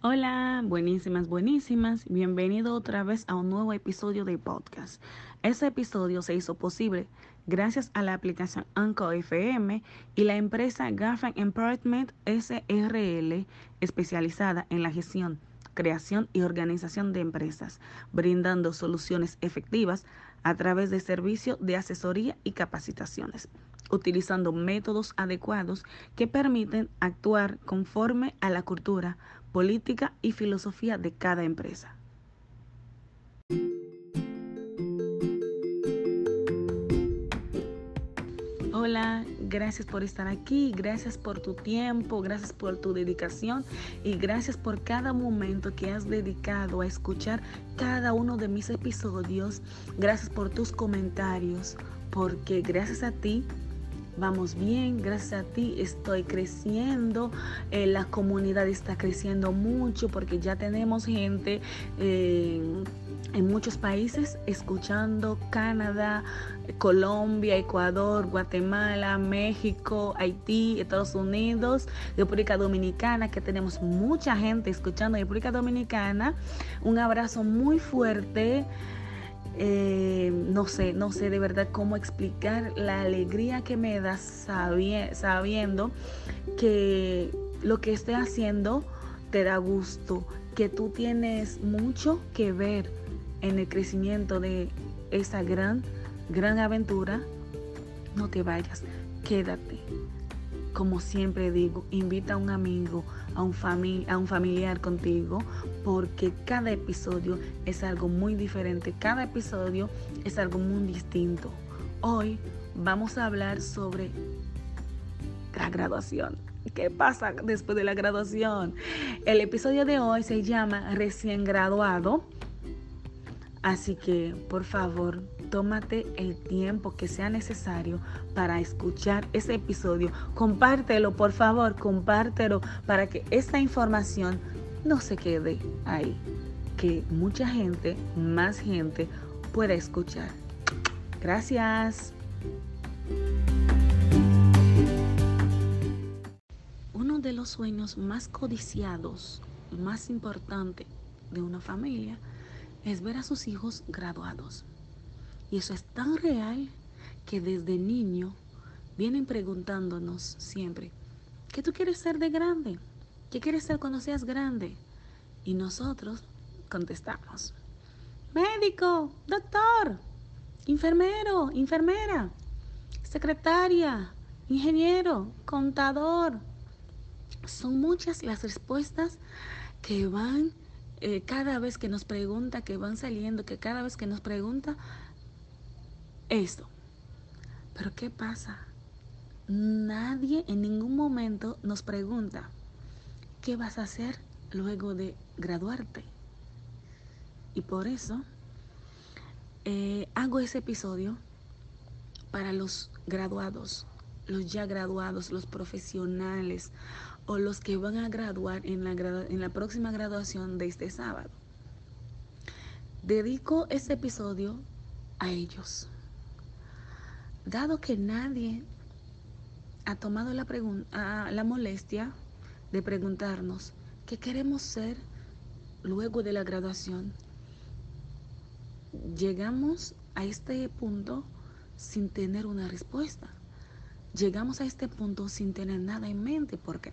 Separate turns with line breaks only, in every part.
Hola, buenísimas, buenísimas. Bienvenido otra vez a un nuevo episodio de podcast. Este episodio se hizo posible gracias a la aplicación Anchor FM y la empresa Gaffin Empowerment SRL, especializada en la gestión, creación y organización de empresas, brindando soluciones efectivas a través de servicios de asesoría y capacitaciones utilizando métodos adecuados que permiten actuar conforme a la cultura, política y filosofía de cada empresa. Hola, gracias por estar aquí, gracias por tu tiempo, gracias por tu dedicación y gracias por cada momento que has dedicado a escuchar cada uno de mis episodios. Gracias por tus comentarios, porque gracias a ti vamos bien, gracias a ti estoy creciendo, eh, la comunidad está creciendo mucho porque ya tenemos gente eh, en muchos países escuchando Canadá, Colombia, Ecuador, Guatemala, México, Haití, Estados Unidos, República Dominicana, que tenemos mucha gente escuchando República Dominicana. Un abrazo muy fuerte. Eh, no sé, no sé de verdad cómo explicar la alegría que me da sabiendo que lo que estoy haciendo te da gusto, que tú tienes mucho que ver en el crecimiento de esa gran, gran aventura. No te vayas, quédate. Como siempre digo, invita a un amigo, a un, a un familiar contigo, porque cada episodio es algo muy diferente, cada episodio es algo muy distinto. Hoy vamos a hablar sobre la graduación. ¿Qué pasa después de la graduación? El episodio de hoy se llama Recién graduado. Así que, por favor, tómate el tiempo que sea necesario para escuchar ese episodio. Compártelo, por favor, compártelo para que esta información no se quede ahí. Que mucha gente, más gente, pueda escuchar. Gracias. Uno de los sueños más codiciados, más importante de una familia, es ver a sus hijos graduados. Y eso es tan real que desde niño vienen preguntándonos siempre, ¿qué tú quieres ser de grande? ¿Qué quieres ser cuando seas grande? Y nosotros contestamos, médico, doctor, enfermero, enfermera, secretaria, ingeniero, contador. Son muchas las respuestas que van eh, cada vez que nos pregunta, que van saliendo, que cada vez que nos pregunta esto. Pero ¿qué pasa? Nadie en ningún momento nos pregunta, ¿qué vas a hacer luego de graduarte? Y por eso eh, hago ese episodio para los graduados, los ya graduados, los profesionales o los que van a graduar en la, próxima graduación de este sábado. Dedico este episodio a ellos. Dado que nadie ha tomado la molestia de preguntarnos qué queremos ser luego de la graduación, llegamos a este punto sin tener una respuesta llegamos a este punto sin tener nada en mente, porque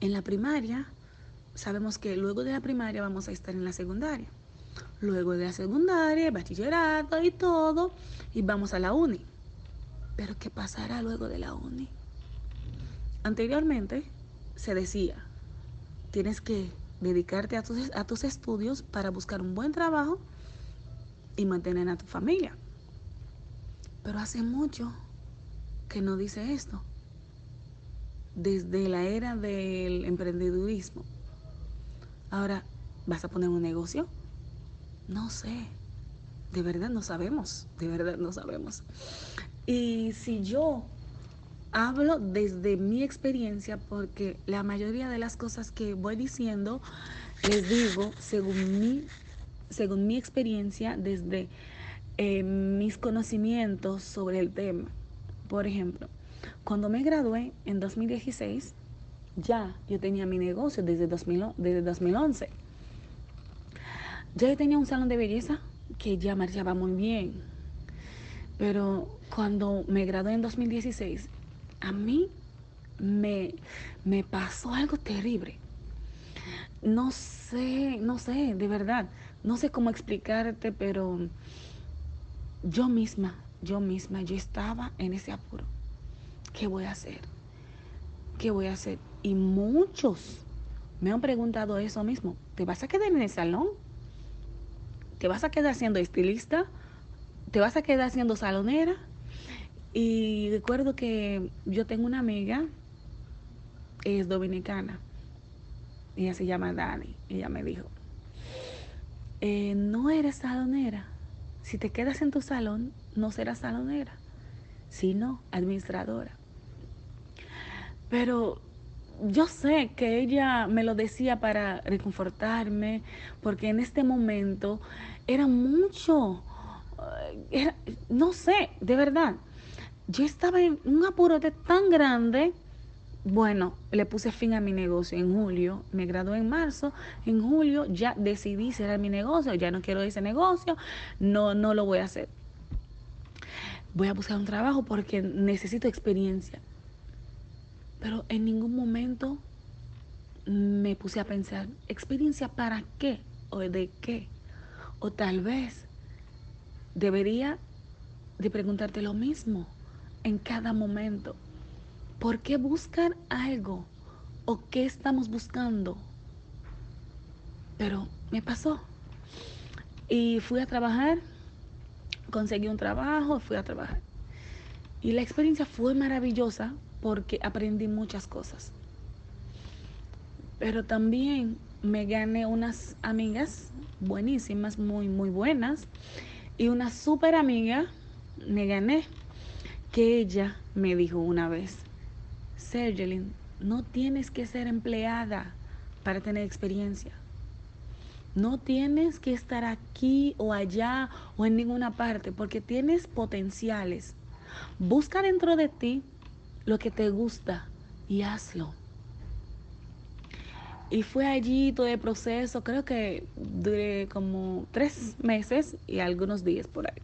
en la primaria sabemos que luego de la primaria vamos a estar en la secundaria. Luego de la secundaria, bachillerato y todo, y vamos a la uni. Pero ¿qué pasará luego de la uni? Anteriormente se decía, tienes que dedicarte a tus, a tus estudios para buscar un buen trabajo y mantener a tu familia. Pero hace mucho que no dice esto. Desde la era del emprendedurismo. Ahora, ¿vas a poner un negocio? No sé. De verdad no sabemos. De verdad no sabemos. Y si yo hablo desde mi experiencia, porque la mayoría de las cosas que voy diciendo, les digo según mi, según mi experiencia, desde eh, mis conocimientos sobre el tema. Por ejemplo, cuando me gradué en 2016, ya yo tenía mi negocio desde, 2000, desde 2011. Ya yo tenía un salón de belleza que ya marchaba muy bien. Pero cuando me gradué en 2016, a mí me, me pasó algo terrible. No sé, no sé, de verdad, no sé cómo explicarte, pero yo misma, yo misma, yo estaba en ese apuro. ¿Qué voy a hacer? ¿Qué voy a hacer? Y muchos me han preguntado eso mismo. ¿Te vas a quedar en el salón? ¿Te vas a quedar siendo estilista? ¿Te vas a quedar siendo salonera? Y recuerdo que yo tengo una amiga, es dominicana, ella se llama Dani, ella me dijo, eh, no eres salonera, si te quedas en tu salón, no serás salonera, sino administradora. Pero yo sé que ella me lo decía para reconfortarme, porque en este momento era mucho, eh, no sé, de verdad, yo estaba en un apuro tan grande. Bueno, le puse fin a mi negocio en julio, me gradué en marzo, en julio ya decidí cerrar mi negocio, ya no quiero ese negocio, no, no lo voy a hacer. Voy a buscar un trabajo porque necesito experiencia. Pero en ningún momento me puse a pensar, ¿experiencia para qué? ¿O de qué? O tal vez debería de preguntarte lo mismo en cada momento. ¿Por qué buscar algo? ¿O qué estamos buscando? Pero me pasó. Y fui a trabajar, conseguí un trabajo, fui a trabajar. Y la experiencia fue maravillosa porque aprendí muchas cosas. Pero también me gané unas amigas buenísimas, muy, muy buenas. Y una súper amiga me gané que ella me dijo una vez, Sergelin, no tienes que ser empleada para tener experiencia. No tienes que estar aquí o allá o en ninguna parte porque tienes potenciales. Busca dentro de ti lo que te gusta y hazlo. Y fue allí todo el proceso, creo que duré como tres meses y algunos días por ahí.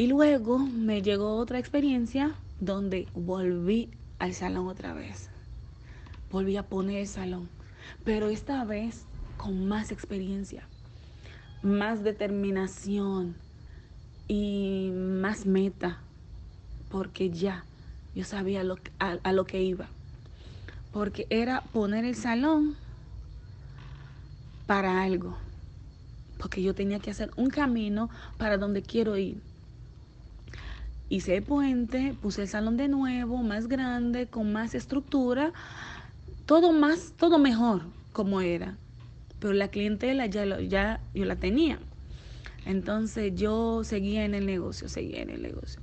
Y luego me llegó otra experiencia donde volví al salón otra vez. Volví a poner el salón, pero esta vez con más experiencia, más determinación y más meta, porque ya yo sabía lo, a, a lo que iba. Porque era poner el salón para algo. Porque yo tenía que hacer un camino para donde quiero ir hice el puente, puse el salón de nuevo, más grande, con más estructura, todo más, todo mejor como era. Pero la clientela ya, ya yo la tenía. Entonces yo seguía en el negocio, seguía en el negocio.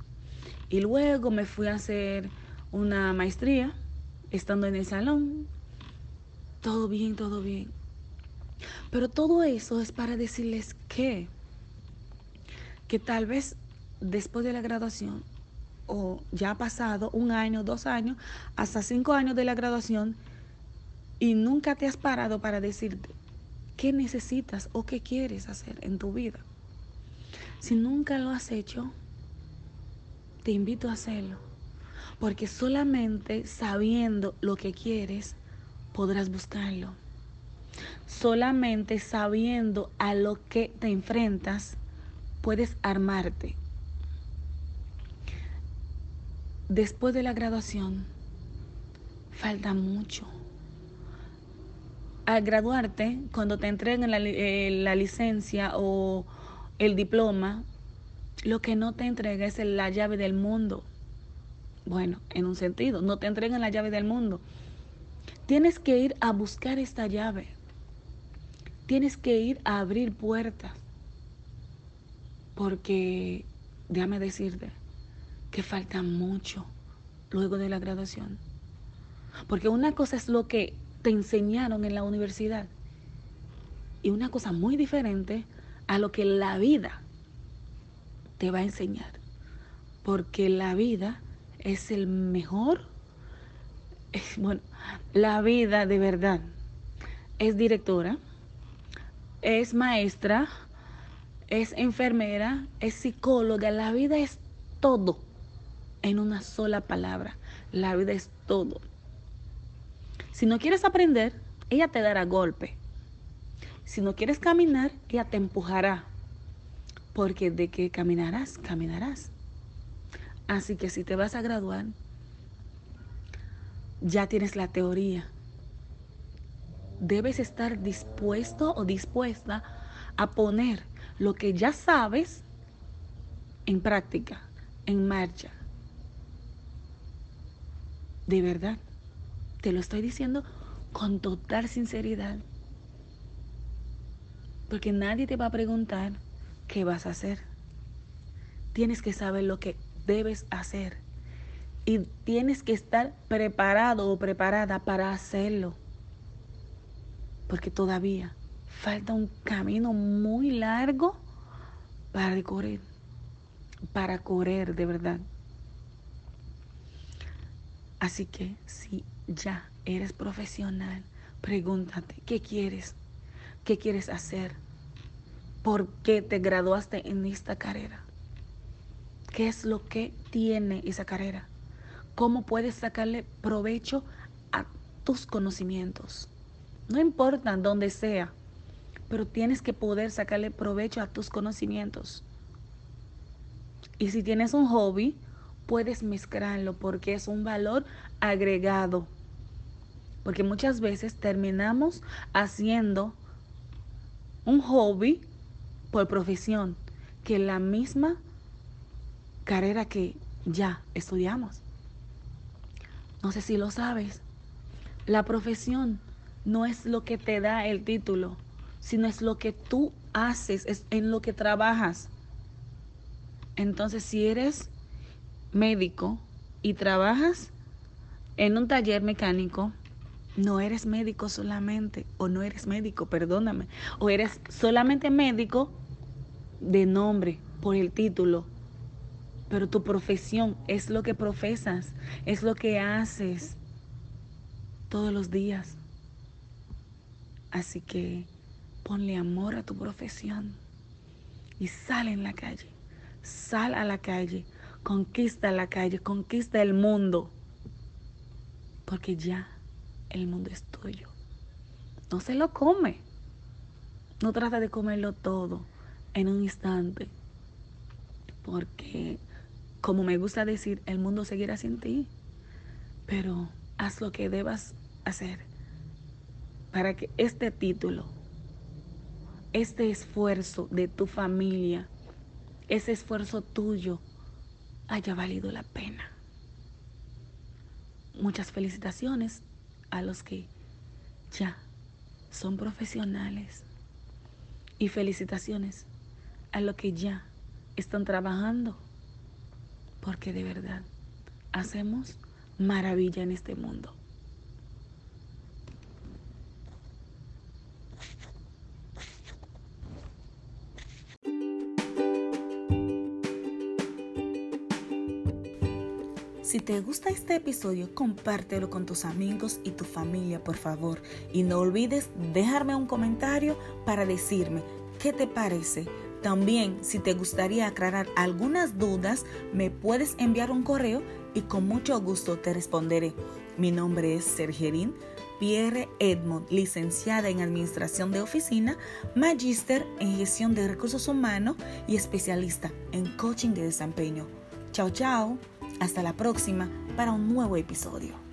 Y luego me fui a hacer una maestría, estando en el salón. Todo bien, todo bien. Pero todo eso es para decirles que, que tal vez después de la graduación, o ya ha pasado un año, dos años, hasta cinco años de la graduación, y nunca te has parado para decirte qué necesitas o qué quieres hacer en tu vida. Si nunca lo has hecho, te invito a hacerlo. Porque solamente sabiendo lo que quieres, podrás buscarlo. Solamente sabiendo a lo que te enfrentas, puedes armarte después de la graduación, falta mucho. Al graduarte, cuando te entreguen la, eh, licencia o el diploma, lo que no te entrega es la llave del mundo. Bueno, en un sentido, no te entregan la llave del mundo. Tienes que ir a buscar esta llave. Tienes que ir a abrir puertas. Porque, déjame decirte, que falta mucho luego de la graduación. Porque una cosa es lo que te enseñaron en la universidad y una cosa muy diferente a lo que la vida te va a enseñar. Porque la vida es el mejor bueno, la vida de verdad es directora, es maestra, es enfermera, es psicóloga, la vida es todo en una sola palabra. La vida es todo. Si no quieres aprender, ella te dará golpe. Si no quieres caminar, ella te empujará. Porque de que caminarás, caminarás. Así que si te vas a graduar, ya tienes la teoría. Debes estar dispuesto o dispuesta a poner lo que ya sabes en práctica, en marcha. De verdad, te lo estoy diciendo con total sinceridad. Porque nadie te va a preguntar qué vas a hacer. Tienes que saber lo que debes hacer. Y tienes que estar preparado o preparada para hacerlo. Porque todavía falta un camino muy largo para correr. Para correr de verdad. Así que si ya eres profesional, pregúntate, ¿qué quieres? ¿Qué quieres hacer? ¿Por qué te graduaste en esta carrera? ¿Qué es lo que tiene esa carrera? ¿Cómo puedes sacarle provecho a tus conocimientos? No importa dónde sea, pero tienes que poder sacarle provecho a tus conocimientos. Y si tienes un hobby, puedes mezclarlo porque es un valor agregado. Porque muchas veces terminamos haciendo un hobby por profesión que la misma carrera que ya estudiamos. No sé si lo sabes. La profesión no es lo que te da el título, sino es lo que tú haces, es en lo que trabajas. Entonces, si eres médico y trabajas en un taller mecánico, no eres médico solamente, o no eres médico, perdóname, o eres solamente médico de nombre, por el título, pero tu profesión es lo que profesas, es lo que haces todos los días. Así que ponle amor a tu profesión y sal en la calle, sal a la calle Conquista la calle, conquista el mundo. Porque ya el mundo es tuyo. No se lo come. No trata de comerlo todo en un instante. Porque, como me gusta decir, el mundo seguirá sin ti. Pero haz lo que debas hacer para que este título, este esfuerzo de tu familia, ese esfuerzo tuyo, haya valido la pena. Muchas felicitaciones a los que ya son profesionales y felicitaciones a los que ya están trabajando porque de verdad hacemos maravilla en este mundo. Si te gusta este episodio, compártelo con tus amigos y tu familia, por favor. Y no olvides dejarme un comentario para decirme qué te parece. También, si te gustaría aclarar algunas dudas, me puedes enviar un correo y con mucho gusto te responderé. Mi nombre es Sergerín Pierre Edmond, licenciada en Administración de Oficina, magíster en Gestión de Recursos Humanos y especialista en Coaching de Desempeño. Chao, chao. Hasta la próxima para un nuevo episodio.